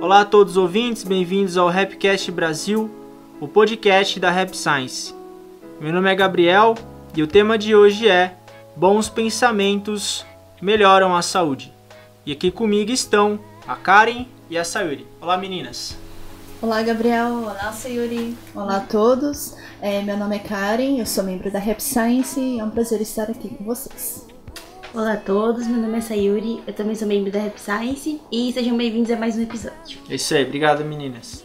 Olá a todos os ouvintes, bem-vindos ao Rapcast Brasil, o podcast da Rap Science. Meu nome é Gabriel e o tema de hoje é Bons pensamentos melhoram a saúde. E aqui comigo estão a Karen e a Sayuri. Olá meninas! Olá Gabriel, olá Sayuri, olá a todos. É, meu nome é Karen, eu sou membro da Rap Science e é um prazer estar aqui com vocês. Olá a todos, meu nome é Sayuri, eu também sou membro da Rap Science e sejam bem-vindos a mais um episódio. É isso aí, obrigado meninas.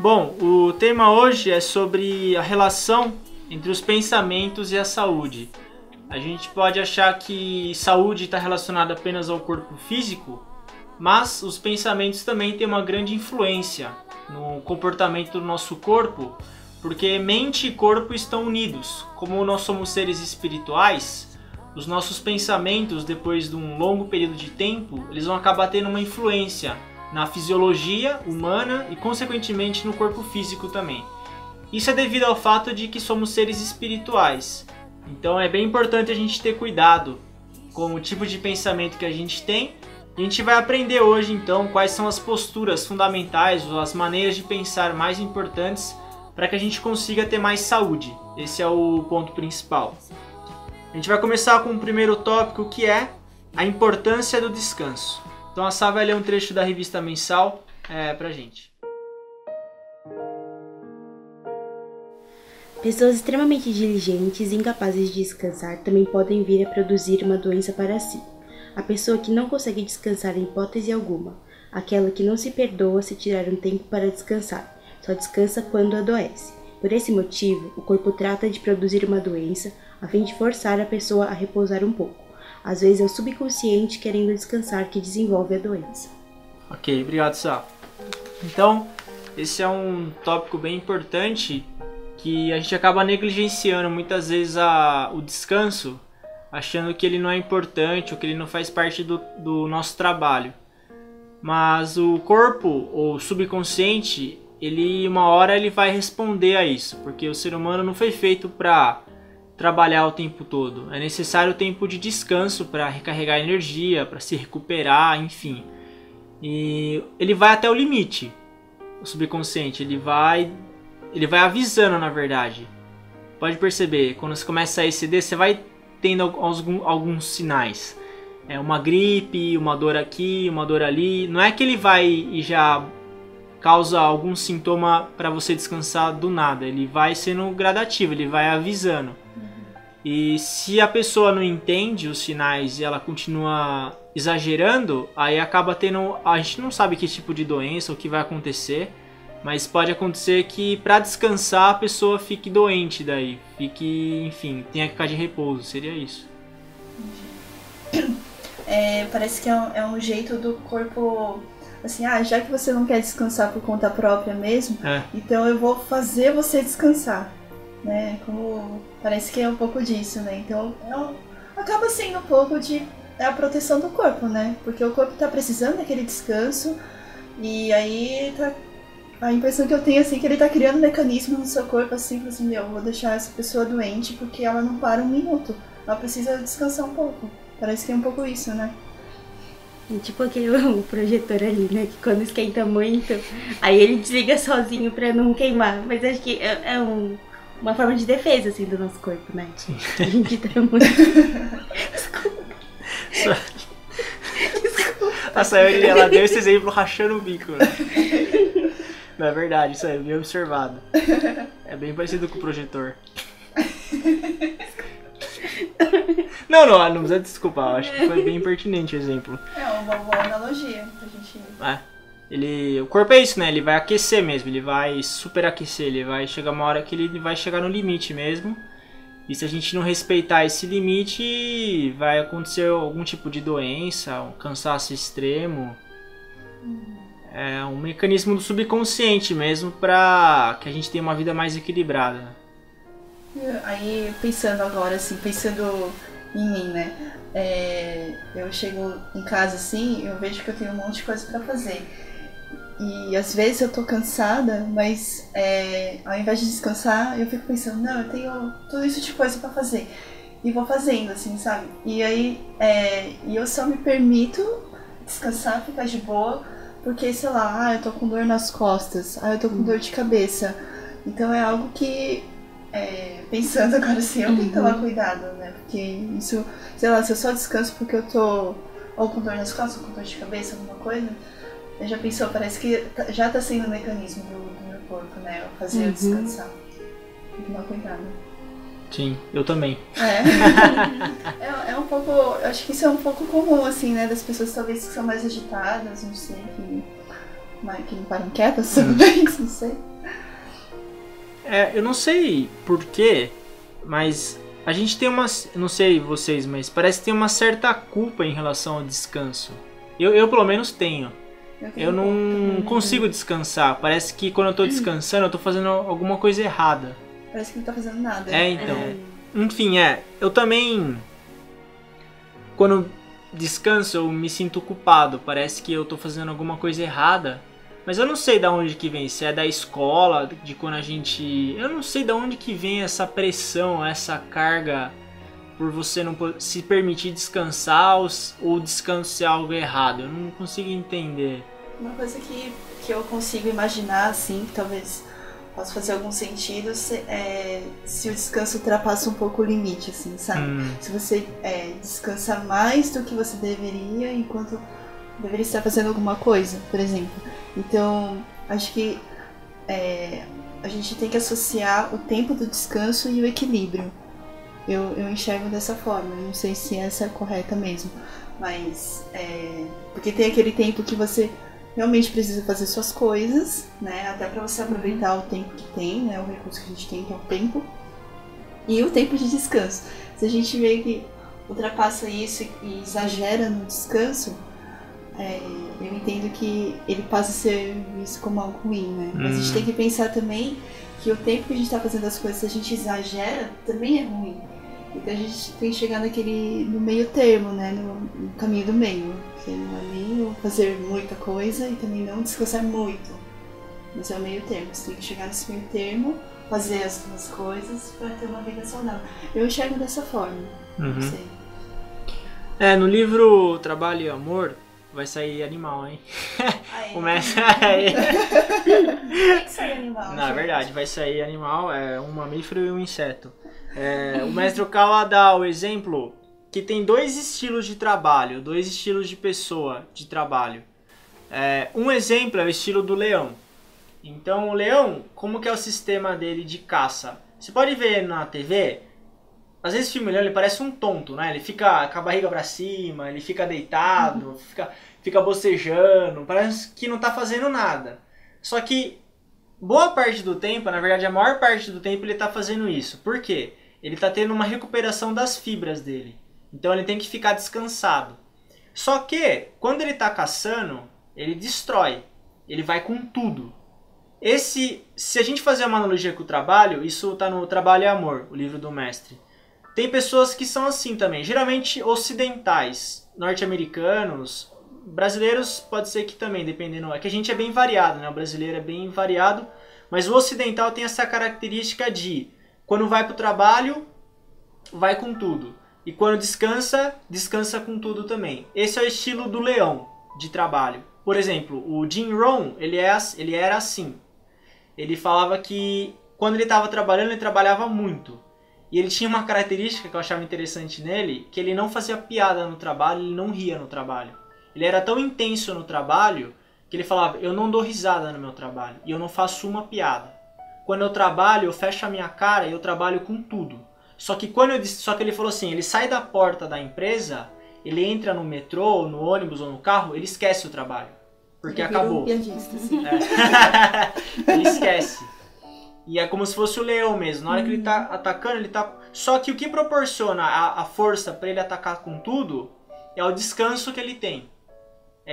Bom, o tema hoje é sobre a relação entre os pensamentos e a saúde. A gente pode achar que saúde está relacionada apenas ao corpo físico, mas os pensamentos também têm uma grande influência no comportamento do nosso corpo, porque mente e corpo estão unidos. Como nós somos seres espirituais, os nossos pensamentos, depois de um longo período de tempo, eles vão acabar tendo uma influência na fisiologia humana e, consequentemente, no corpo físico também. Isso é devido ao fato de que somos seres espirituais. Então é bem importante a gente ter cuidado com o tipo de pensamento que a gente tem. A gente vai aprender hoje então quais são as posturas fundamentais ou as maneiras de pensar mais importantes para que a gente consiga ter mais saúde. Esse é o ponto principal. A gente vai começar com o primeiro tópico que é a importância do descanso. Então a Sá vai ler um trecho da revista mensal é, pra gente. Pessoas extremamente diligentes e incapazes de descansar também podem vir a produzir uma doença para si. A pessoa que não consegue descansar em hipótese alguma, aquela que não se perdoa se tirar um tempo para descansar, só descansa quando adoece. Por esse motivo, o corpo trata de produzir uma doença a fim de forçar a pessoa a repousar um pouco. Às vezes é o subconsciente querendo descansar que desenvolve a doença. Ok, obrigado, Sá. Então, esse é um tópico bem importante que a gente acaba negligenciando muitas vezes a, o descanso, achando que ele não é importante ou que ele não faz parte do, do nosso trabalho. Mas o corpo, ou subconsciente, ele uma hora ele vai responder a isso, porque o ser humano não foi feito para trabalhar o tempo todo. É necessário tempo de descanso para recarregar energia, para se recuperar, enfim. E ele vai até o limite. O subconsciente, ele vai ele vai avisando, na verdade. Pode perceber, quando você começa a exceder, você vai tendo alguns, alguns sinais. É uma gripe, uma dor aqui, uma dor ali. Não é que ele vai e já causa algum sintoma para você descansar do nada. Ele vai sendo gradativo, ele vai avisando. E se a pessoa não entende os sinais e ela continua exagerando, aí acaba tendo. A gente não sabe que tipo de doença, o que vai acontecer, mas pode acontecer que para descansar a pessoa fique doente daí, fique, enfim, tenha que ficar de repouso, seria isso. É, parece que é um, é um jeito do corpo assim, ah, já que você não quer descansar por conta própria mesmo, é. então eu vou fazer você descansar né? Como parece que é um pouco disso, né? Então é acaba sendo um pouco de é a proteção do corpo, né? Porque o corpo tá precisando daquele descanso e aí tá a impressão que eu tenho assim que ele tá criando um mecanismo no seu corpo assim, assim, meu, vou deixar essa pessoa doente porque ela não para um minuto. Ela precisa descansar um pouco. Parece que é um pouco isso, né? Tipo aquele o projetor ali, né? Que quando esquenta muito, aí ele desliga sozinho pra não queimar. Mas acho que é, é um, uma forma de defesa, assim, do nosso corpo, né? Sim. A gente tá muito. Desculpa. Desculpa. A Sayori, ela deu esse exemplo rachando o bico, né? Não é verdade, isso é bem observado. É bem parecido com o projetor. Não, não, não precisa desculpar, acho que foi bem pertinente o exemplo. É uma boa analogia pra gente. É. Ele, o corpo é isso, né? Ele vai aquecer mesmo, ele vai superaquecer, ele vai chegar uma hora que ele vai chegar no limite mesmo. E se a gente não respeitar esse limite, vai acontecer algum tipo de doença, um cansaço extremo. É um mecanismo do subconsciente mesmo para que a gente tenha uma vida mais equilibrada. Aí pensando agora assim, pensando em mim, né? É, eu chego em casa assim, eu vejo que eu tenho um monte de coisa para fazer. E às vezes eu tô cansada, mas é, ao invés de descansar, eu fico pensando, não, eu tenho tudo isso de coisa para fazer. e vou fazendo, assim, sabe? E aí é, e eu só me permito descansar, ficar de boa, porque, sei lá, ah, eu tô com dor nas costas, ah, eu tô com dor de cabeça. Então é algo que, é, pensando agora assim, eu tenho que tomar uhum. cuidado, né? Porque isso, sei lá, se eu só descanso porque eu tô ou com dor nas costas, ou com dor de cabeça, alguma coisa, já pensou, parece que tá, já tá sendo um mecanismo do, do meu corpo, né? Eu fazer uhum. eu descansar. Tem que tomar cuidado. Sim, eu também. É. é, é, um pouco. Acho que isso é um pouco comum, assim, né? Das pessoas talvez que são mais agitadas, não sei, que, que não param quietas, talvez, não sei. É, eu não sei porquê, mas a gente tem uma. Não sei vocês, mas parece que tem uma certa culpa em relação ao descanso. Eu, eu pelo menos tenho. Eu, eu não consigo descansar. Parece que quando eu tô descansando, eu tô fazendo alguma coisa errada. Parece que não tá fazendo nada. É, então. É. Enfim, é. Eu também. Quando descanso, eu me sinto culpado. Parece que eu tô fazendo alguma coisa errada. Mas eu não sei da onde que vem, se é da escola, de quando a gente. Eu não sei da onde que vem essa pressão, essa carga por você não se permitir descansar ou, ou descanso ser algo errado. Eu não consigo entender. Uma coisa que, que eu consigo imaginar, assim, que talvez possa fazer algum sentido, se, é, se o descanso ultrapassa um pouco o limite, assim, sabe? Hum. Se você é, descansa mais do que você deveria enquanto deveria estar fazendo alguma coisa, por exemplo. Então, acho que é, a gente tem que associar o tempo do descanso e o equilíbrio. Eu, eu enxergo dessa forma, não sei se essa é correta mesmo, mas é, porque tem aquele tempo que você realmente precisa fazer suas coisas, né? Até para você aproveitar o tempo que tem, né? O recurso que a gente tem, que é o tempo. E o tempo de descanso. Se a gente vê que ultrapassa isso e exagera no descanso, é, eu entendo que ele passa a ser visto como algo ruim, né? Mas a gente hum. tem que pensar também que o tempo que a gente está fazendo as coisas, se a gente exagera, também é ruim. Então a gente tem que chegar naquele no meio termo, né? No, no caminho do meio. Que não é nem fazer muita coisa e também não descansar muito. Mas é o meio termo. Você tem que chegar nesse meio termo, fazer as duas coisas para ter uma vida saudável. Eu enxergo dessa forma. Uhum. Não sei. É, no livro Trabalho e Amor, vai sair animal, hein? Começa aí. Tem que sair animal. Na verdade, vai sair animal, é um mamífero e um inseto. É, o mestre Okawa dá o exemplo que tem dois estilos de trabalho, dois estilos de pessoa de trabalho. É, um exemplo é o estilo do leão. Então o leão, como que é o sistema dele de caça? Você pode ver na TV, às vezes o filme ele parece um tonto, né? Ele fica com a barriga para cima, ele fica deitado, uhum. fica, fica bocejando, parece que não tá fazendo nada. Só que boa parte do tempo, na verdade a maior parte do tempo ele tá fazendo isso. Por quê? Ele está tendo uma recuperação das fibras dele. Então ele tem que ficar descansado. Só que quando ele está caçando, ele destrói. Ele vai com tudo. Esse, se a gente fazer uma analogia com o trabalho, isso está no Trabalho e Amor, o livro do mestre. Tem pessoas que são assim também, geralmente ocidentais, norte-americanos, brasileiros pode ser que também, dependendo. É que a gente é bem variado, né? O brasileiro é bem variado, mas o ocidental tem essa característica de quando vai para o trabalho, vai com tudo. E quando descansa, descansa com tudo também. Esse é o estilo do leão de trabalho. Por exemplo, o Jim Rohn, ele, é, ele era assim. Ele falava que quando ele estava trabalhando, ele trabalhava muito. E ele tinha uma característica que eu achava interessante nele, que ele não fazia piada no trabalho, ele não ria no trabalho. Ele era tão intenso no trabalho que ele falava: "Eu não dou risada no meu trabalho e eu não faço uma piada". Quando eu trabalho, eu fecho a minha cara e eu trabalho com tudo. Só que quando eu só que ele falou assim, ele sai da porta da empresa, ele entra no metrô, no ônibus ou no carro, ele esquece o trabalho. Porque ele acabou. Um piadista, assim. é. ele esquece. E é como se fosse o leão mesmo. Na hora que ele tá uhum. atacando, ele tá. Só que o que proporciona a, a força para ele atacar com tudo é o descanso que ele tem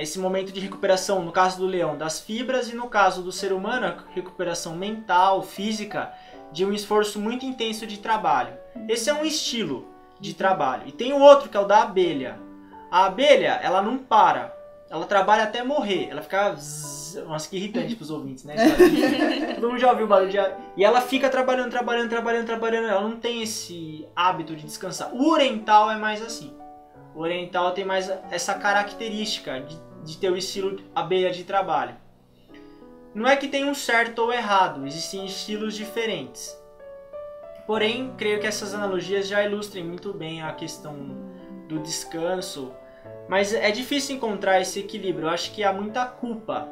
esse momento de recuperação, no caso do leão, das fibras e no caso do ser humano, a recuperação mental, física, de um esforço muito intenso de trabalho. Esse é um estilo de trabalho. E tem o outro que é o da abelha. A abelha, ela não para. ela trabalha até morrer. Ela fica. Nossa, que irritante pros ouvintes, né? Todo mundo já ouviu o barulho de. E ela fica trabalhando, trabalhando, trabalhando, trabalhando. Ela não tem esse hábito de descansar. O oriental é mais assim. O oriental tem mais essa característica de, de ter o estilo abelha de trabalho. Não é que tem um certo ou errado, existem estilos diferentes. Porém, creio que essas analogias já ilustrem muito bem a questão do descanso mas é difícil encontrar esse equilíbrio. Eu acho que há muita culpa.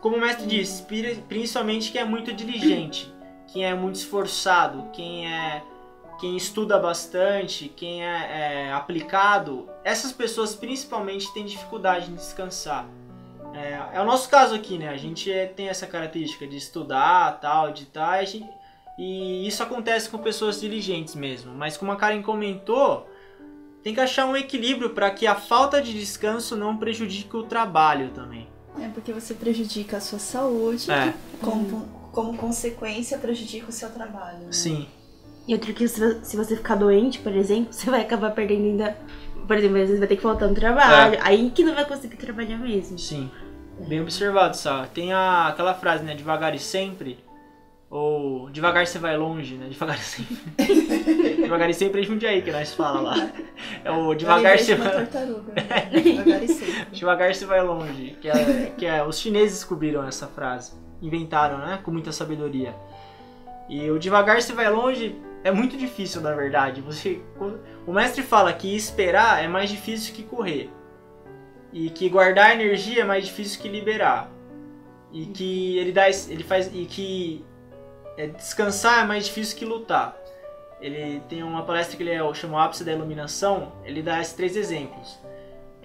Como o mestre disse, principalmente quem é muito diligente, quem é muito esforçado, quem é quem estuda bastante, quem é, é aplicado, essas pessoas principalmente têm dificuldade em descansar. É, é, o nosso caso aqui, né? A gente é, tem essa característica de estudar, tal, de tal, e isso acontece com pessoas diligentes mesmo. Mas como a Karen comentou, tem que achar um equilíbrio para que a falta de descanso não prejudique o trabalho também. É porque você prejudica a sua saúde, é. como, como consequência prejudica o seu trabalho. Né? Sim. E outro que se você ficar doente, por exemplo, você vai acabar perdendo ainda. Por exemplo, às vezes vai ter que faltar no trabalho. É. Aí que não vai conseguir trabalhar mesmo. Sim. Bem observado, Sá. Tem a, aquela frase, né? Devagar e sempre. Ou devagar você vai longe, né? Devagar sempre. devagar e sempre é Jundiaí que nós fala lá. É o devagar você vai. Tartaruga. devagar e sempre. Devagar você vai longe. Que é, que é, os chineses descobriram essa frase. Inventaram, né? Com muita sabedoria. E o devagar você vai longe é muito difícil, na verdade. Você, o mestre fala que esperar é mais difícil que correr. E que guardar energia é mais difícil que liberar. E que ele dá ele faz e que é, descansar é mais difícil que lutar. Ele tem uma palestra que ele é, chama o ápice da iluminação, ele dá esses três exemplos.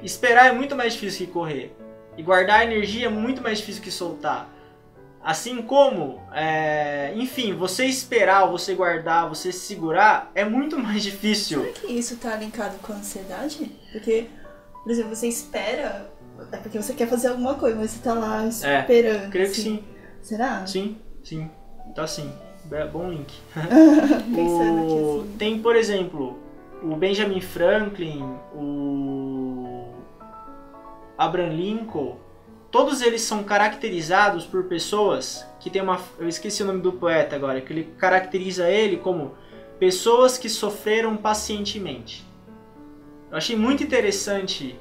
Esperar é muito mais difícil que correr. E guardar energia é muito mais difícil que soltar. Assim como, é, enfim, você esperar, você guardar, você segurar é muito mais difícil. Será que isso está linkado com a ansiedade? Porque, por exemplo, você espera, é porque você quer fazer alguma coisa, mas você está lá é, esperando. É, creio assim. que sim. Será? Sim, sim. Tá sim, bom link. o... assim. Tem, por exemplo, o Benjamin Franklin, o Abraham Lincoln, todos eles são caracterizados por pessoas que tem uma. Eu esqueci o nome do poeta agora, que ele caracteriza ele como pessoas que sofreram pacientemente. Eu achei muito interessante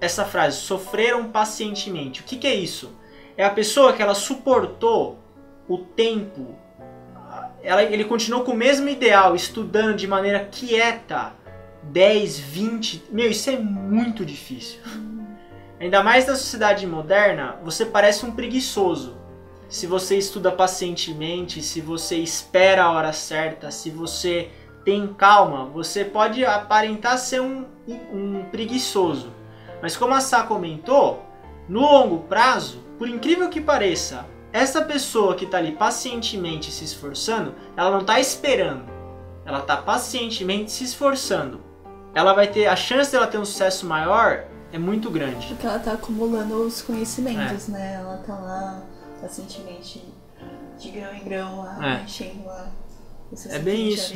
essa frase, sofreram pacientemente. O que, que é isso? É a pessoa que ela suportou o tempo. Ela, ele continuou com o mesmo ideal, estudando de maneira quieta, 10, 20. Meu, isso é muito difícil. Ainda mais na sociedade moderna, você parece um preguiçoso. Se você estuda pacientemente, se você espera a hora certa, se você tem calma, você pode aparentar ser um, um preguiçoso. Mas como a Sá comentou, no longo prazo, por incrível que pareça, essa pessoa que está ali pacientemente se esforçando, ela não está esperando. Ela está pacientemente se esforçando. Ela vai ter a chance dela ter um sucesso maior é muito grande. Porque ela está acumulando os conhecimentos, é. né? Ela está lá pacientemente de grão em grão lá, é. enchendo lá. É bem isso.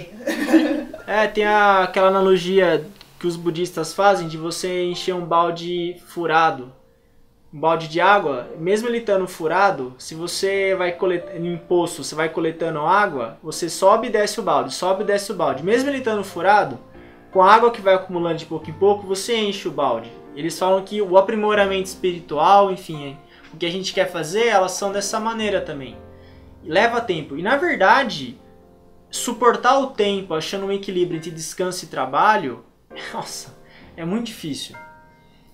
é, tem a, aquela analogia que os budistas fazem de você encher um balde furado um balde de água, mesmo ele estando furado, se você vai coletando em poço, você vai coletando água, você sobe e desce o balde, sobe e desce o balde. Mesmo ele estando furado, com a água que vai acumulando de pouco em pouco, você enche o balde. Eles falam que o aprimoramento espiritual, enfim, o que a gente quer fazer, elas são dessa maneira também. Leva tempo. E na verdade, suportar o tempo achando um equilíbrio entre descanso e trabalho, nossa, é muito difícil.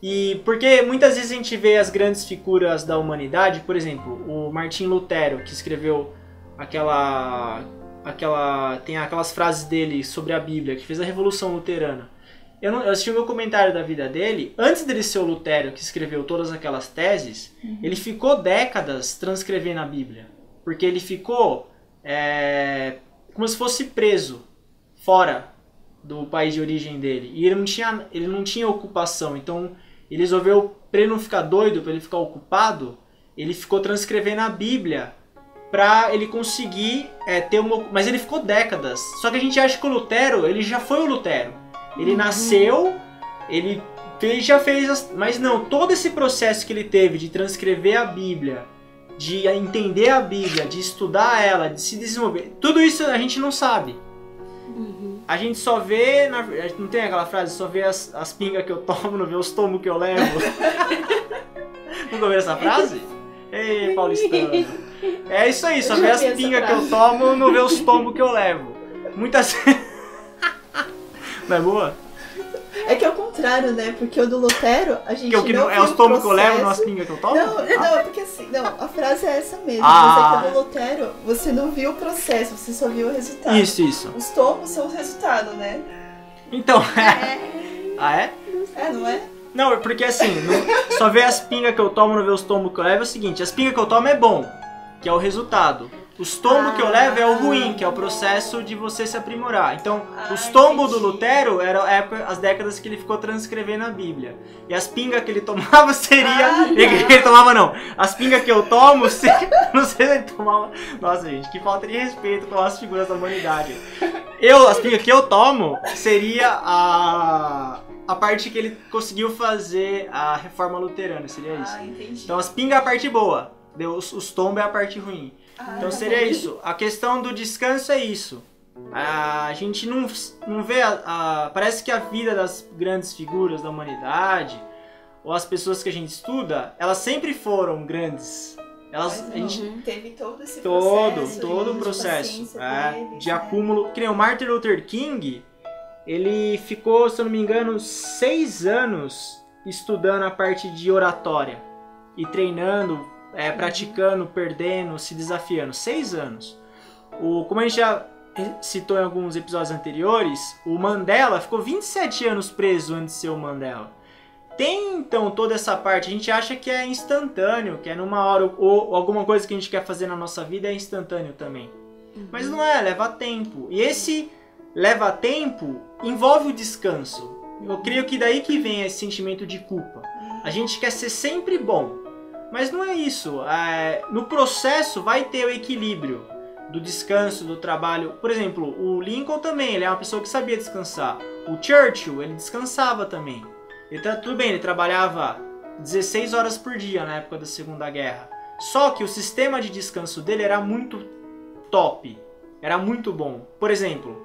E porque muitas vezes a gente vê as grandes figuras da humanidade, por exemplo, o Martim Lutero, que escreveu aquela aquela tem aquelas frases dele sobre a Bíblia, que fez a revolução luterana. Eu, não, eu assisti o meu comentário da vida dele, antes dele ser o Lutero que escreveu todas aquelas teses, uhum. ele ficou décadas transcrevendo a Bíblia, porque ele ficou é, como se fosse preso fora do país de origem dele e ele não tinha ele não tinha ocupação, então ele resolveu, para ele não ficar doido, para ele ficar ocupado, ele ficou transcrevendo a Bíblia para ele conseguir é, ter uma. Mas ele ficou décadas. Só que a gente acha que o Lutero, ele já foi o Lutero. Ele uhum. nasceu, ele ele já fez, as, mas não, todo esse processo que ele teve de transcrever a Bíblia, de entender a Bíblia, de estudar ela, de se desenvolver, tudo isso a gente não sabe. Uhum. A gente só vê, na, não tem aquela frase, só vê as, as pingas que eu tomo, não vê os tomos que eu levo. Nunca ouviu essa frase? Ei, paulistano. É isso aí, só vê as pingas que eu tomo, não vê os tomos que eu levo. Muitas Não é boa? É que é o contrário, né? Porque o do Lutero, a gente. Que o que não, é os tomos que eu levo, não as pingas que eu tomo? Não, ah. não, é porque assim, não, a frase é essa mesmo. Ah. Mas é que o do Lutero, você não viu o processo, você só viu o resultado. Isso, isso. Os tomos são o resultado, né? Então, é. ah, é? É, não é? Não, é porque assim, não, só ver as pingas que eu tomo, não ver os tomos que eu levo é o seguinte, as pingas que eu tomo é bom, que é o resultado. Os tombos ah, que eu levo é o ruim, que é o processo de você se aprimorar. Então, ah, os tombos do Lutero eram as décadas que ele ficou transcrevendo a Bíblia. E as pingas que ele tomava seria. Ah, ele, ele, tomava não. As pingas que eu tomo, seria, não sei se ele tomava. Nossa, gente, que falta de respeito com as figuras da humanidade. Eu, as pingas que eu tomo seria a. A parte que ele conseguiu fazer a reforma luterana, seria isso. Ah, entendi. Então as pingas é a parte boa, os, os tombos é a parte ruim. Então seria isso. A questão do descanso é isso. A gente não, não vê. A, a, parece que a vida das grandes figuras da humanidade, ou as pessoas que a gente estuda, elas sempre foram grandes. Elas, a gente teve todo esse todo, processo. Todo o processo. É, de né? acúmulo. Que nem o Martin Luther King, ele ficou, se eu não me engano, seis anos estudando a parte de oratória e treinando é, praticando, perdendo, se desafiando. Seis anos. O, como a gente já citou em alguns episódios anteriores, o Mandela ficou 27 anos preso antes de ser o Mandela. Tem então toda essa parte, a gente acha que é instantâneo, que é numa hora, ou, ou alguma coisa que a gente quer fazer na nossa vida é instantâneo também. Uhum. Mas não é, leva tempo. E esse leva tempo envolve o descanso. Eu creio que daí que vem esse sentimento de culpa. A gente quer ser sempre bom. Mas não é isso. É, no processo vai ter o equilíbrio do descanso, do trabalho. Por exemplo, o Lincoln também, ele é uma pessoa que sabia descansar. O Churchill, ele descansava também. Ele tá, tudo bem, ele trabalhava 16 horas por dia na época da Segunda Guerra. Só que o sistema de descanso dele era muito top. Era muito bom. Por exemplo,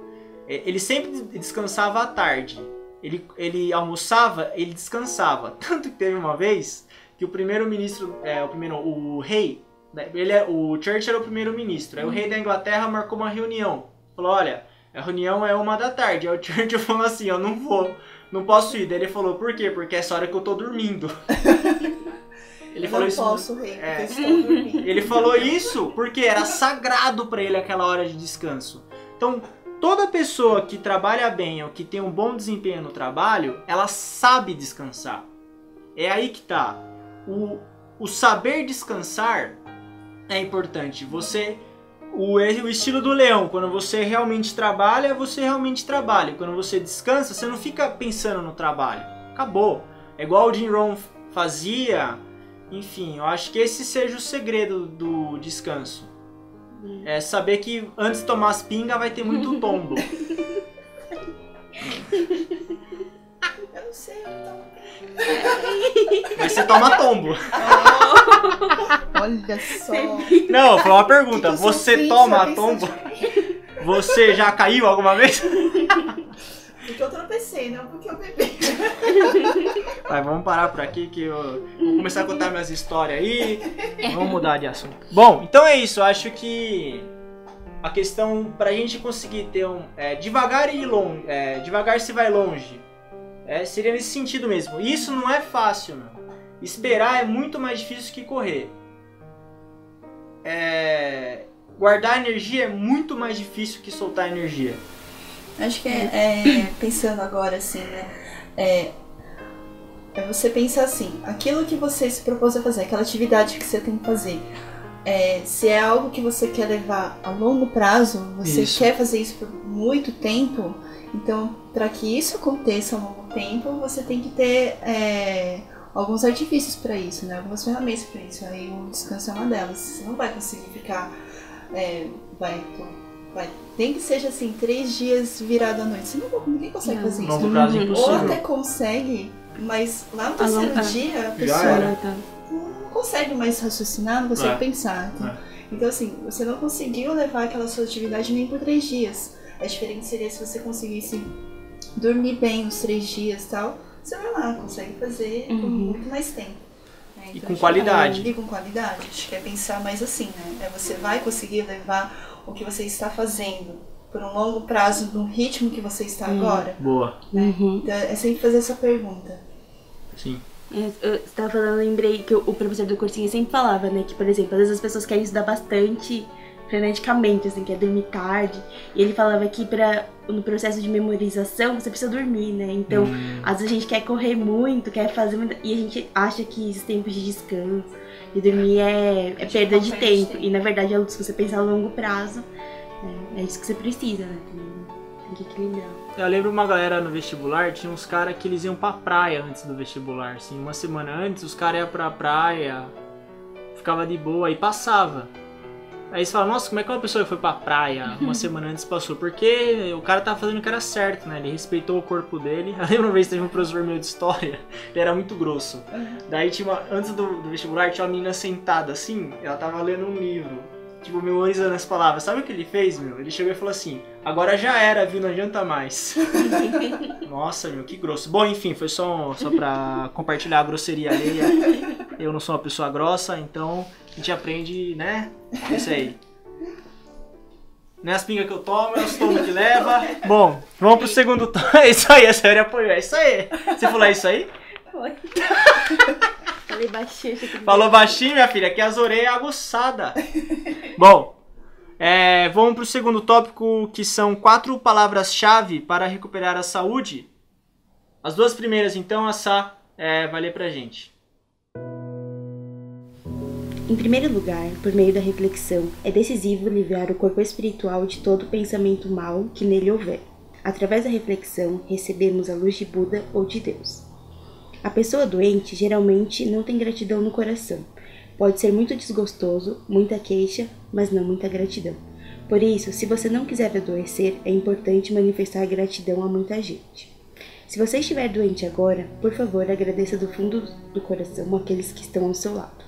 ele sempre descansava à tarde. Ele, ele almoçava, ele descansava. Tanto que teve uma vez que o primeiro-ministro, é, o primeiro, o rei, né, ele é, o Churchill era o primeiro-ministro. Aí o rei da Inglaterra marcou uma reunião. Falou, olha, a reunião é uma da tarde. Aí o Churchill falou assim, eu não vou, não posso ir. Daí ele falou, por quê? Porque é essa hora que eu tô dormindo. Ele eu falou isso. Posso, rei, é, ele falou isso porque era sagrado para ele aquela hora de descanso. Então, toda pessoa que trabalha bem ou que tem um bom desempenho no trabalho, ela sabe descansar. É aí que tá o, o saber descansar é importante. Você o, o estilo do leão, quando você realmente trabalha, você realmente trabalha. Quando você descansa, você não fica pensando no trabalho. Acabou. É igual o Jim Rohn fazia. Enfim, eu acho que esse seja o segredo do descanso. Hum. É saber que antes de tomar as pingas vai ter muito tombo. não sei, eu não mas você toma tombo. Olha só. Não, foi uma pergunta. Você toma tombo? Você já caiu alguma vez? Porque eu tropecei, não porque eu bebi. Vai, vamos parar por aqui que eu vou começar a contar minhas histórias aí. Vamos mudar de assunto. Bom, então é isso. Eu acho que a questão pra gente conseguir ter um. É, devagar e longe. É, devagar se vai longe. É, seria nesse sentido mesmo. Isso não é fácil, não. Esperar é muito mais difícil que correr. É, guardar energia é muito mais difícil que soltar energia. Acho que é, é pensando agora assim, né? É, é você pensar assim, aquilo que você se propôs a fazer, aquela atividade que você tem que fazer, é, se é algo que você quer levar a longo prazo, você isso. quer fazer isso por muito tempo, então para que isso aconteça a longo tempo, você tem que ter é, alguns artifícios para isso, né? algumas ferramentas para isso. Aí o descanso é uma delas. Você não vai conseguir ficar. É, vai, vai, tem que seja assim, três dias virado à noite. Você não, ninguém consegue não. fazer isso. Prazo, é Ou até consegue, Mas lá no terceiro dia, a pessoa não consegue mais raciocinar, não consegue é. pensar. Então, é. então, assim, você não conseguiu levar aquela sua atividade nem por três dias. A diferença seria se você conseguisse dormir bem os três dias e tal, você vai lá, consegue fazer uhum. com muito mais tempo. Né? Então, e com qualidade. E com qualidade. A gente quer pensar mais assim, né? É você vai conseguir levar o que você está fazendo por um longo prazo no ritmo que você está uhum. agora? Boa. Né? Uhum. Então é sempre fazer essa pergunta. Sim. É, eu estava falando, lembrei que o professor do cursinho sempre falava, né? Que, por exemplo, às vezes as pessoas querem estudar bastante freneticamente, assim, quer dormir tarde. E ele falava que pra, no processo de memorização você precisa dormir, né? Então, hum. às vezes a gente quer correr muito, quer fazer muito. E a gente acha que esses tempos de descanso, de dormir é, é perda de tempo. E na verdade, é se você pensar a longo prazo, é, é isso que você precisa, né? Tem, tem que equilibrar. Eu lembro uma galera no vestibular, tinha uns caras que eles iam pra praia antes do vestibular. Assim, uma semana antes, os caras iam pra praia, ficava de boa e passava. Aí você fala, nossa, como é que uma pessoa foi pra praia uma semana antes passou? Porque o cara tava fazendo o que era certo, né? Ele respeitou o corpo dele. Eu lembro uma vez que teve um professor meu de história, ele era muito grosso. Daí tinha uma, antes do, do vestibular tinha uma menina sentada assim, ela tava lendo um livro tipo, memorizando as palavras. Sabe o que ele fez, meu? Ele chegou e falou assim: agora já era, viu? Não adianta mais. Nossa, meu, que grosso. Bom, enfim, foi só, só pra compartilhar a grosseria alheia. Eu não sou uma pessoa grossa, então a gente aprende, né? Isso aí. Não é as pingas que eu tomo, é os tomos que leva. Bom, vamos pro segundo tomo. É isso aí, a série apoiou. É isso aí. Você falou isso aí? Foi. Falei baixinho. Falou baixinho, minha filha, que as orelhas é aguçada. Bom, é, vamos para o segundo tópico, que são quatro palavras-chave para recuperar a saúde. As duas primeiras, então, a Sá é, vai ler para gente. Em primeiro lugar, por meio da reflexão, é decisivo livrar o corpo espiritual de todo pensamento mau que nele houver. Através da reflexão, recebemos a luz de Buda ou de Deus. A pessoa doente geralmente não tem gratidão no coração. Pode ser muito desgostoso, muita queixa, mas não muita gratidão. Por isso, se você não quiser adoecer, é importante manifestar gratidão a muita gente. Se você estiver doente agora, por favor, agradeça do fundo do coração aqueles que estão ao seu lado,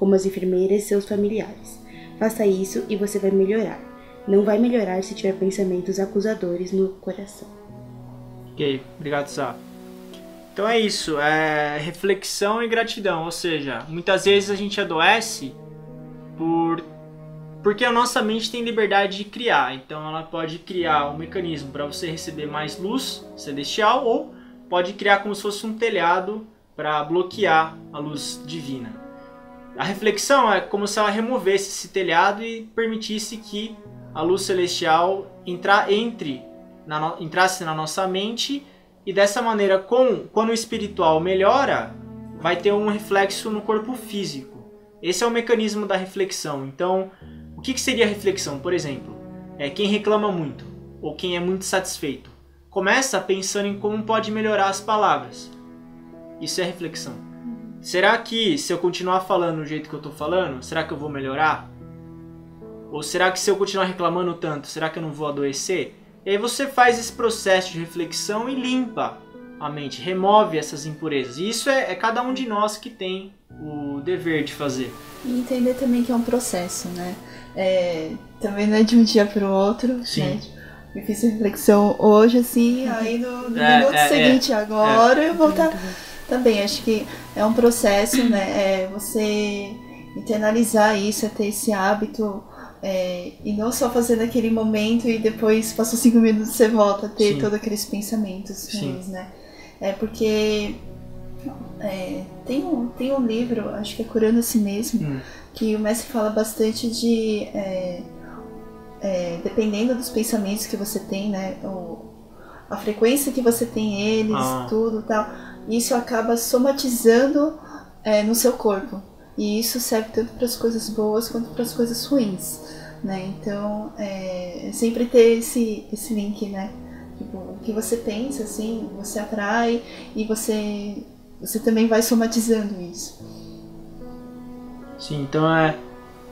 como as enfermeiras e seus familiares. Faça isso e você vai melhorar. Não vai melhorar se tiver pensamentos acusadores no coração. Ok, obrigado, Sá. Então é isso, é reflexão e gratidão, ou seja, muitas vezes a gente adoece por porque a nossa mente tem liberdade de criar, então ela pode criar um mecanismo para você receber mais luz celestial ou pode criar como se fosse um telhado para bloquear a luz divina. A reflexão é como se ela removesse esse telhado e permitisse que a luz celestial entra, entre, na, entrasse na nossa mente e dessa maneira, com, quando o espiritual melhora, vai ter um reflexo no corpo físico. Esse é o mecanismo da reflexão. Então, o que, que seria reflexão? Por exemplo, é quem reclama muito ou quem é muito satisfeito. Começa pensando em como pode melhorar as palavras. Isso é reflexão. Será que se eu continuar falando do jeito que eu estou falando, será que eu vou melhorar? Ou será que se eu continuar reclamando tanto, será que eu não vou adoecer? E aí você faz esse processo de reflexão e limpa a mente, remove essas impurezas. E isso é, é cada um de nós que tem o dever de fazer. E entender também que é um processo, né? É, também não é de um dia para o outro. Sim. Né? Eu fiz reflexão hoje, assim, aí no, no é, minuto é, seguinte, é. agora, eu vou estar. Tá, também, acho que é um processo, né? É você internalizar isso, é ter esse hábito é, e não só fazer naquele momento e depois passou cinco minutos você volta a ter todos aqueles pensamentos ruins, né? É porque é, tem, um, tem um livro, acho que é Curando a Si Mesmo, hum. que o mestre fala bastante de. É, é, dependendo dos pensamentos que você tem, né? A frequência que você tem eles, ah. tudo tal, isso acaba somatizando é, no seu corpo. E isso serve tanto para as coisas boas quanto para as coisas ruins, né? Então, é, é, sempre ter esse, esse link, né? Tipo, o que você pensa, assim, você atrai e você, você também vai somatizando isso. Sim, então é...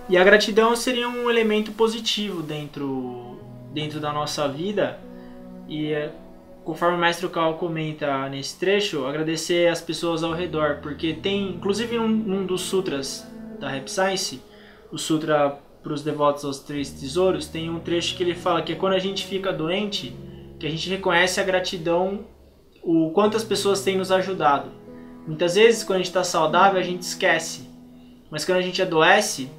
E a gratidão seria um elemento positivo dentro, dentro da nossa vida e é conforme o mestre Cal comenta nesse trecho, agradecer as pessoas ao redor, porque tem, inclusive num, num dos sutras da Rap Science, o sutra para os devotos aos três tesouros, tem um trecho que ele fala que é quando a gente fica doente, que a gente reconhece a gratidão, o quanto as pessoas têm nos ajudado. Muitas vezes, quando a gente está saudável, a gente esquece, mas quando a gente adoece,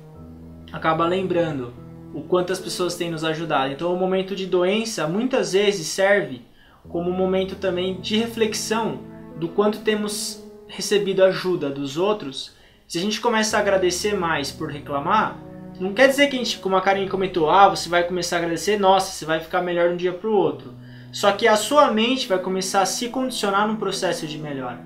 acaba lembrando o quanto as pessoas têm nos ajudado. Então, o momento de doença muitas vezes serve como um momento também de reflexão do quanto temos recebido ajuda dos outros. Se a gente começa a agradecer mais por reclamar, não quer dizer que a gente, como a Karen comentou, ah, você vai começar a agradecer, nossa, você vai ficar melhor de um dia para o outro. Só que a sua mente vai começar a se condicionar num processo de melhora.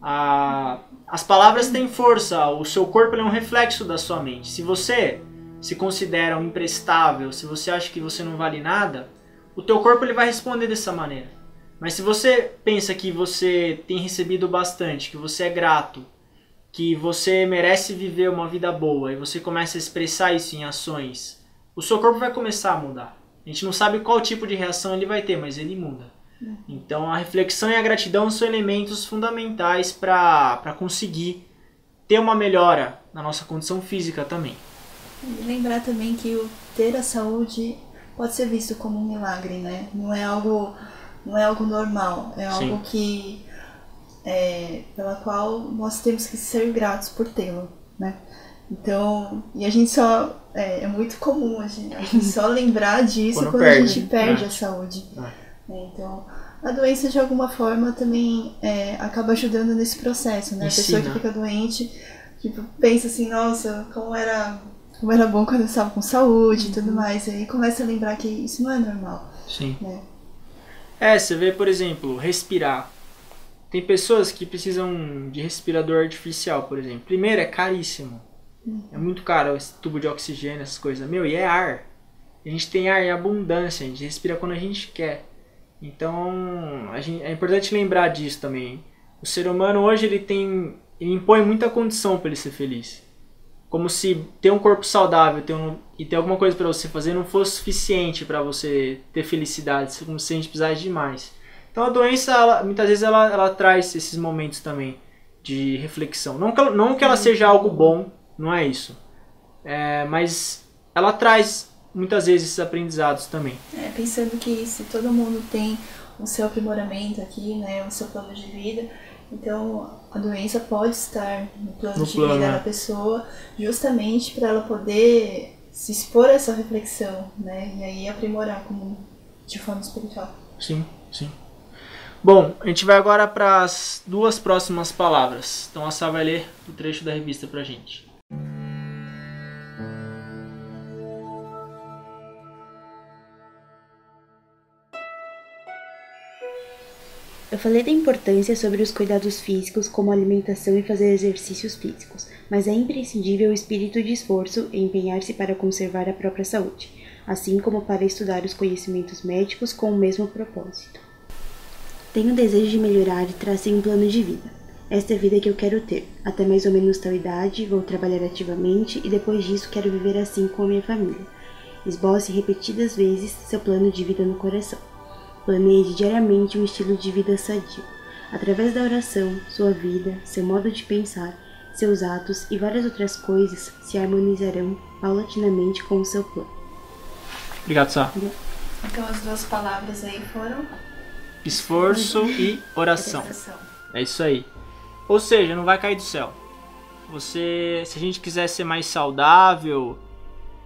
A, as palavras têm força, o seu corpo é um reflexo da sua mente. Se você se considera um imprestável, se você acha que você não vale nada, o teu corpo ele vai responder dessa maneira. Mas se você pensa que você tem recebido bastante, que você é grato, que você merece viver uma vida boa e você começa a expressar isso em ações, o seu corpo vai começar a mudar. A gente não sabe qual tipo de reação ele vai ter, mas ele muda. Uhum. Então a reflexão e a gratidão são elementos fundamentais para conseguir ter uma melhora na nossa condição física também. E lembrar também que o ter a saúde pode ser visto como um milagre, né? Não é algo, não é algo normal, é algo Sim. que é, pela qual nós temos que ser gratos por tê-lo, né? Então, e a gente só é, é muito comum a gente, a gente só lembrar disso quando, quando perde, a gente perde é. a saúde. Né? Então, a doença de alguma forma também é, acaba ajudando nesse processo, né? A pessoa que fica doente, tipo, pensa assim, nossa, como era como era bom quando eu estava com saúde uhum. e tudo uhum. mais. E aí começa a lembrar que isso não é normal. Sim. Né? É, você vê, por exemplo, respirar. Tem pessoas que precisam de respirador artificial, por exemplo. Primeiro, é caríssimo. Uhum. É muito caro esse tubo de oxigênio, essas coisas. Meu, e é ar. A gente tem ar em abundância, a gente respira quando a gente quer. Então, gente, é importante lembrar disso também. O ser humano hoje ele tem, ele impõe muita condição para ele ser feliz como se ter um corpo saudável ter um, e ter alguma coisa para você fazer não fosse suficiente para você ter felicidade, como se a gente precisasse de mais. Então a doença, ela, muitas vezes, ela, ela traz esses momentos também de reflexão. Não que ela, não que ela seja algo bom, não é isso. É, mas ela traz muitas vezes esses aprendizados também. É, pensando que se todo mundo tem o seu aprimoramento aqui, né, o seu plano de vida, então, a doença pode estar no plano no de plano, vida né? da pessoa, justamente para ela poder se expor a essa reflexão, né? E aí aprimorar como de forma espiritual. Sim, sim. Bom, a gente vai agora para as duas próximas palavras. Então a Sá vai ler o trecho da revista para gente. Eu falei da importância sobre os cuidados físicos, como alimentação e fazer exercícios físicos, mas é imprescindível o espírito de esforço e empenhar-se para conservar a própria saúde, assim como para estudar os conhecimentos médicos com o mesmo propósito. Tenho desejo de melhorar e tracei um plano de vida. Esta é a vida que eu quero ter. Até mais ou menos tal idade, vou trabalhar ativamente e depois disso quero viver assim com a minha família. Esboce repetidas vezes seu plano de vida no coração. Planeje diariamente um estilo de vida sadio. Através da oração, sua vida, seu modo de pensar, seus atos e várias outras coisas se harmonizarão paulatinamente com o seu plano. Obrigado, Sá. Então as duas palavras aí foram esforço e oração. É isso aí. Ou seja, não vai cair do céu. Você, se a gente quiser ser mais saudável,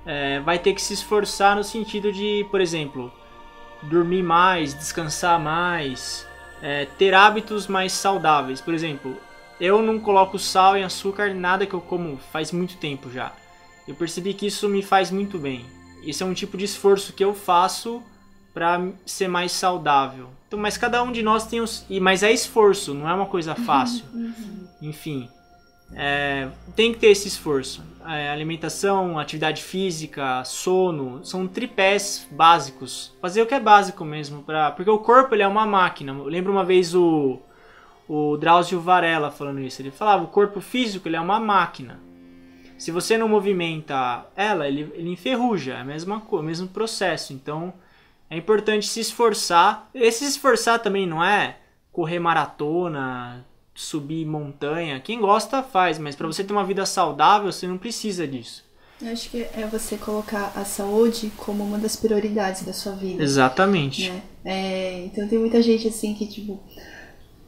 é, vai ter que se esforçar no sentido de, por exemplo, dormir mais, descansar mais, é, ter hábitos mais saudáveis. Por exemplo, eu não coloco sal e açúcar em nada que eu como faz muito tempo já. Eu percebi que isso me faz muito bem. Esse é um tipo de esforço que eu faço para ser mais saudável. Então, mas cada um de nós tem os, mas é esforço, não é uma coisa fácil. Uhum. Enfim, é, tem que ter esse esforço. É, alimentação, atividade física, sono, são tripés básicos. Fazer o que é básico mesmo, pra, porque o corpo ele é uma máquina. Eu lembro uma vez o, o Drauzio Varela falando isso. Ele falava: o corpo físico ele é uma máquina. Se você não movimenta ela, ele, ele enferruja. É a mesma coisa, o mesmo processo. Então é importante se esforçar. Esse se esforçar também não é correr maratona, subir montanha. Quem gosta faz, mas para você ter uma vida saudável, você não precisa disso. Eu acho que é você colocar a saúde como uma das prioridades da sua vida. Exatamente. Né? É, então tem muita gente assim que, tipo,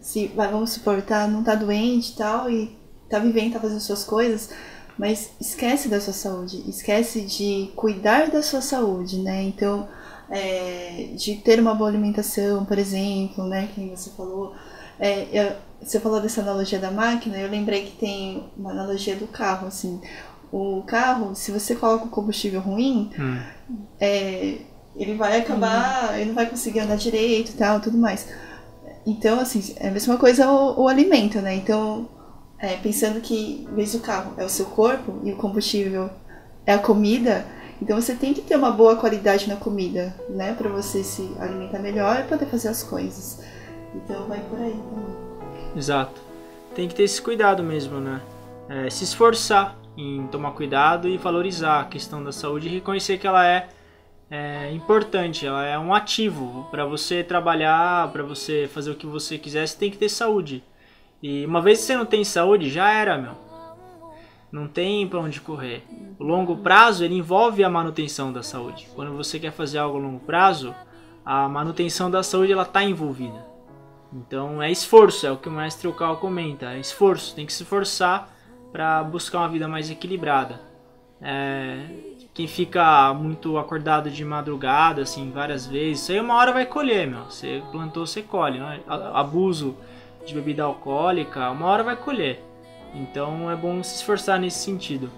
se vamos supor, tá, não tá doente e tal, e tá vivendo, tá fazendo suas coisas, mas esquece da sua saúde, esquece de cuidar da sua saúde, né? Então, é, de ter uma boa alimentação, por exemplo, né? Que você falou. É, eu, você falou dessa analogia da máquina, eu lembrei que tem uma analogia do carro, assim o carro, se você coloca o combustível ruim, hum. é, ele vai acabar, hum. ele não vai conseguir andar direito e tal, tudo mais. Então, assim, é a mesma coisa o, o alimento, né? Então, é, pensando que, em vez do carro é o seu corpo e o combustível é a comida, então você tem que ter uma boa qualidade na comida, né? Para você se alimentar melhor e poder fazer as coisas. Então, vai por aí também. Exato. Tem que ter esse cuidado mesmo, né? É, se esforçar em tomar cuidado e valorizar a questão da saúde e reconhecer que ela é, é importante, ela é um ativo para você trabalhar, para você fazer o que você quiser, você tem que ter saúde. E uma vez que você não tem saúde, já era, meu. Não tem para onde correr. O longo prazo ele envolve a manutenção da saúde. Quando você quer fazer algo a longo prazo, a manutenção da saúde ela está envolvida. Então é esforço, é o que o mestre Okal comenta, é esforço, tem que se esforçar para buscar uma vida mais equilibrada. É, quem fica muito acordado de madrugada, assim, várias vezes, isso aí uma hora vai colher, meu. Você plantou, você colhe. Né? Abuso de bebida alcoólica, uma hora vai colher. Então é bom se esforçar nesse sentido.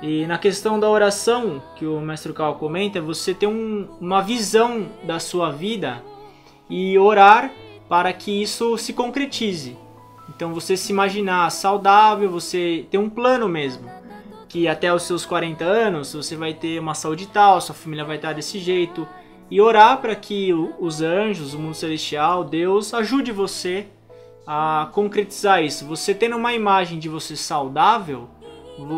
E na questão da oração, que o mestre Cal comenta, você ter um, uma visão da sua vida e orar para que isso se concretize. Então você se imaginar saudável, você ter um plano mesmo. Que até os seus 40 anos você vai ter uma saúde tal, sua família vai estar desse jeito. E orar para que os anjos, o mundo celestial, Deus ajude você a concretizar isso. Você tendo uma imagem de você saudável,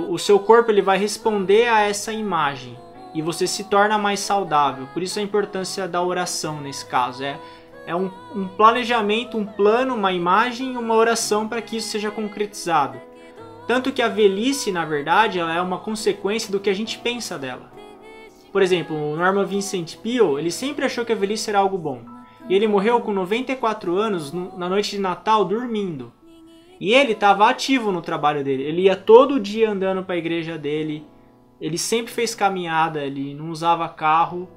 o seu corpo ele vai responder a essa imagem e você se torna mais saudável. Por isso a importância da oração nesse caso é é um, um planejamento, um plano, uma imagem, uma oração para que isso seja concretizado. Tanto que a velhice, na verdade, ela é uma consequência do que a gente pensa dela. Por exemplo, o Norman Vincent Peale, ele sempre achou que a velhice era algo bom. E ele morreu com 94 anos na noite de Natal dormindo. E ele estava ativo no trabalho dele. Ele ia todo dia andando para a igreja dele. Ele sempre fez caminhada, ele não usava carro.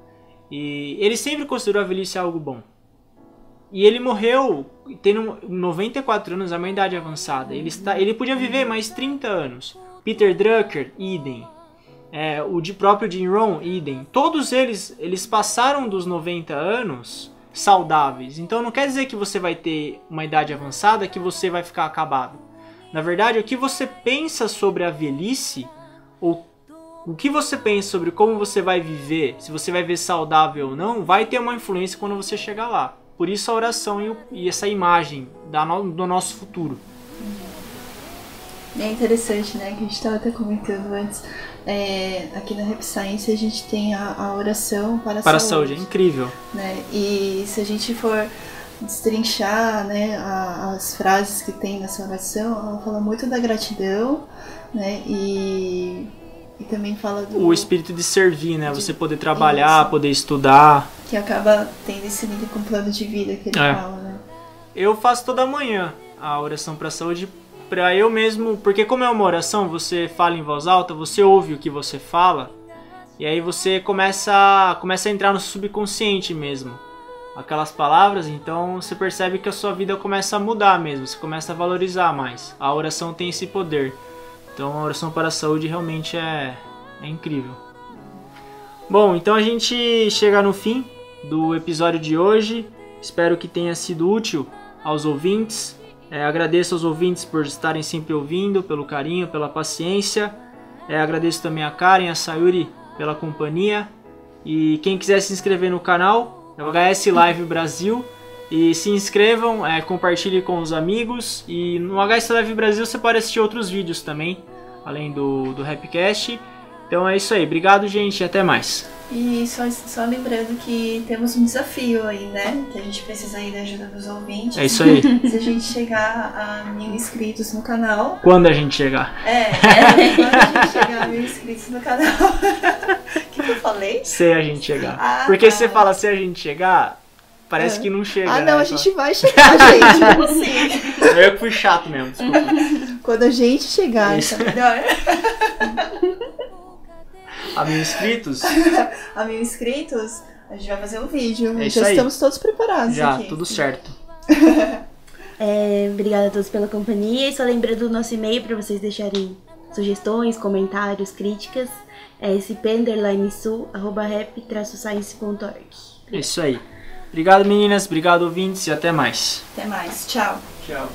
E ele sempre considerou a velhice algo bom. E ele morreu tendo 94 anos, a uma idade avançada. Ele, está, ele podia viver mais 30 anos. Peter Drucker, idem. É, o de próprio Jim Rohn, idem. Todos eles, eles passaram dos 90 anos saudáveis. Então não quer dizer que você vai ter uma idade avançada que você vai ficar acabado. Na verdade, o que você pensa sobre a velhice, ou o que você pensa sobre como você vai viver, se você vai ver saudável ou não, vai ter uma influência quando você chegar lá. Por isso a oração e, o, e essa imagem da no, do nosso futuro. É interessante, né? Que a gente estava até comentando antes. É, aqui na Rap Science a gente tem a, a oração para a para saúde. Para a saúde, é incrível. Né? E se a gente for destrinchar né, a, as frases que tem nessa oração, ela fala muito da gratidão, né? E e também fala do. O espírito de servir, né? De... Você poder trabalhar, Isso. poder estudar. Que acaba tendo esse link com o plano de vida que ele é. fala, né? Eu faço toda manhã a oração para a saúde para eu mesmo, porque como é uma oração, você fala em voz alta, você ouve o que você fala, e aí você começa, começa a entrar no subconsciente mesmo. Aquelas palavras, então você percebe que a sua vida começa a mudar mesmo, você começa a valorizar mais. A oração tem esse poder. Então a oração para a saúde realmente é, é incrível. Bom, então a gente chega no fim do episódio de hoje. Espero que tenha sido útil aos ouvintes. É, agradeço aos ouvintes por estarem sempre ouvindo, pelo carinho, pela paciência. É, agradeço também a Karen, a Sayuri pela companhia. E quem quiser se inscrever no canal, é o HS Live Brasil. E se inscrevam, é, compartilhem com os amigos. E no HS Live Brasil você pode assistir outros vídeos também, além do, do Rapcast. Então é isso aí. Obrigado, gente, e até mais. E só, só lembrando que temos um desafio aí, né? Que a gente precisa aí da ajuda dos ouvintes. É isso aí. Se a gente chegar a mil inscritos no canal. Quando a gente chegar? É, é quando a gente chegar a mil inscritos no canal. O que, que, eu falei? Se a gente chegar. Ah, Porque tá. se você fala se a gente chegar, parece é. que não chega. Ah, não, né? a gente vai chegar, gente. Como assim? Eu fui chato mesmo, desculpa. Quando a gente chegar, Isso. tá melhor. A mil inscritos? a mil inscritos, a gente vai fazer um vídeo. É Já aí. estamos todos preparados Já, aqui. tudo certo. é, obrigada a todos pela companhia. E só lembrando do nosso e-mail para vocês deixarem sugestões, comentários, críticas. É sp_sul@rap-science.org. É isso aí. Obrigado meninas, obrigado ouvintes e até mais. Até mais. Tchau. Tchau.